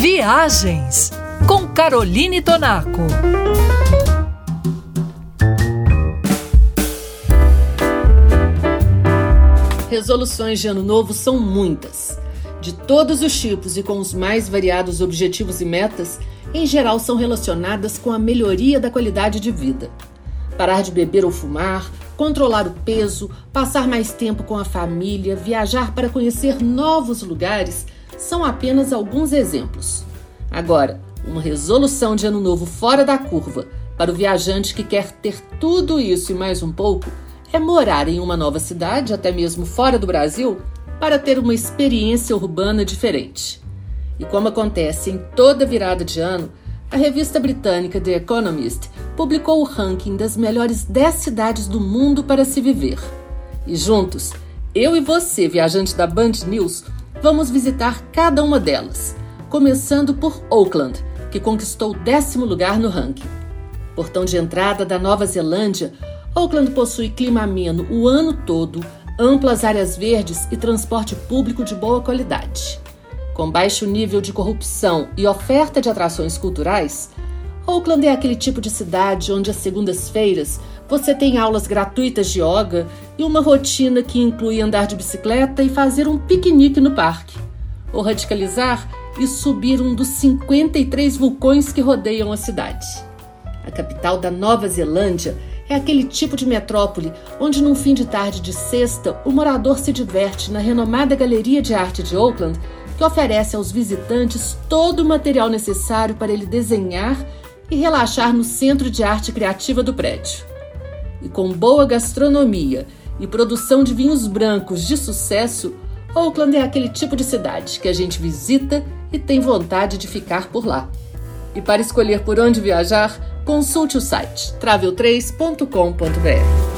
Viagens com Caroline Tonaco. Resoluções de ano novo são muitas. De todos os tipos e com os mais variados objetivos e metas, em geral são relacionadas com a melhoria da qualidade de vida. Parar de beber ou fumar, controlar o peso, passar mais tempo com a família, viajar para conhecer novos lugares são apenas alguns exemplos. Agora, uma resolução de ano novo fora da curva para o viajante que quer ter tudo isso e mais um pouco é morar em uma nova cidade, até mesmo fora do Brasil, para ter uma experiência urbana diferente. E como acontece em toda virada de ano, a revista britânica The Economist publicou o ranking das melhores 10 cidades do mundo para se viver. E juntos, eu e você, viajante da Band News, vamos visitar cada uma delas começando por Auckland, que conquistou o décimo lugar no ranking. Portão de entrada da Nova Zelândia, Auckland possui clima ameno o ano todo, amplas áreas verdes e transporte público de boa qualidade. Com baixo nível de corrupção e oferta de atrações culturais, Auckland é aquele tipo de cidade onde às segundas-feiras você tem aulas gratuitas de yoga e uma rotina que inclui andar de bicicleta e fazer um piquenique no parque. Ou radicalizar e subir um dos 53 vulcões que rodeiam a cidade. A capital da Nova Zelândia é aquele tipo de metrópole onde, num fim de tarde de sexta, o morador se diverte na renomada Galeria de Arte de Auckland, que oferece aos visitantes todo o material necessário para ele desenhar e relaxar no Centro de Arte Criativa do prédio. E com boa gastronomia e produção de vinhos brancos de sucesso, Auckland é aquele tipo de cidade que a gente visita e tem vontade de ficar por lá. E para escolher por onde viajar, consulte o site travel3.com.br.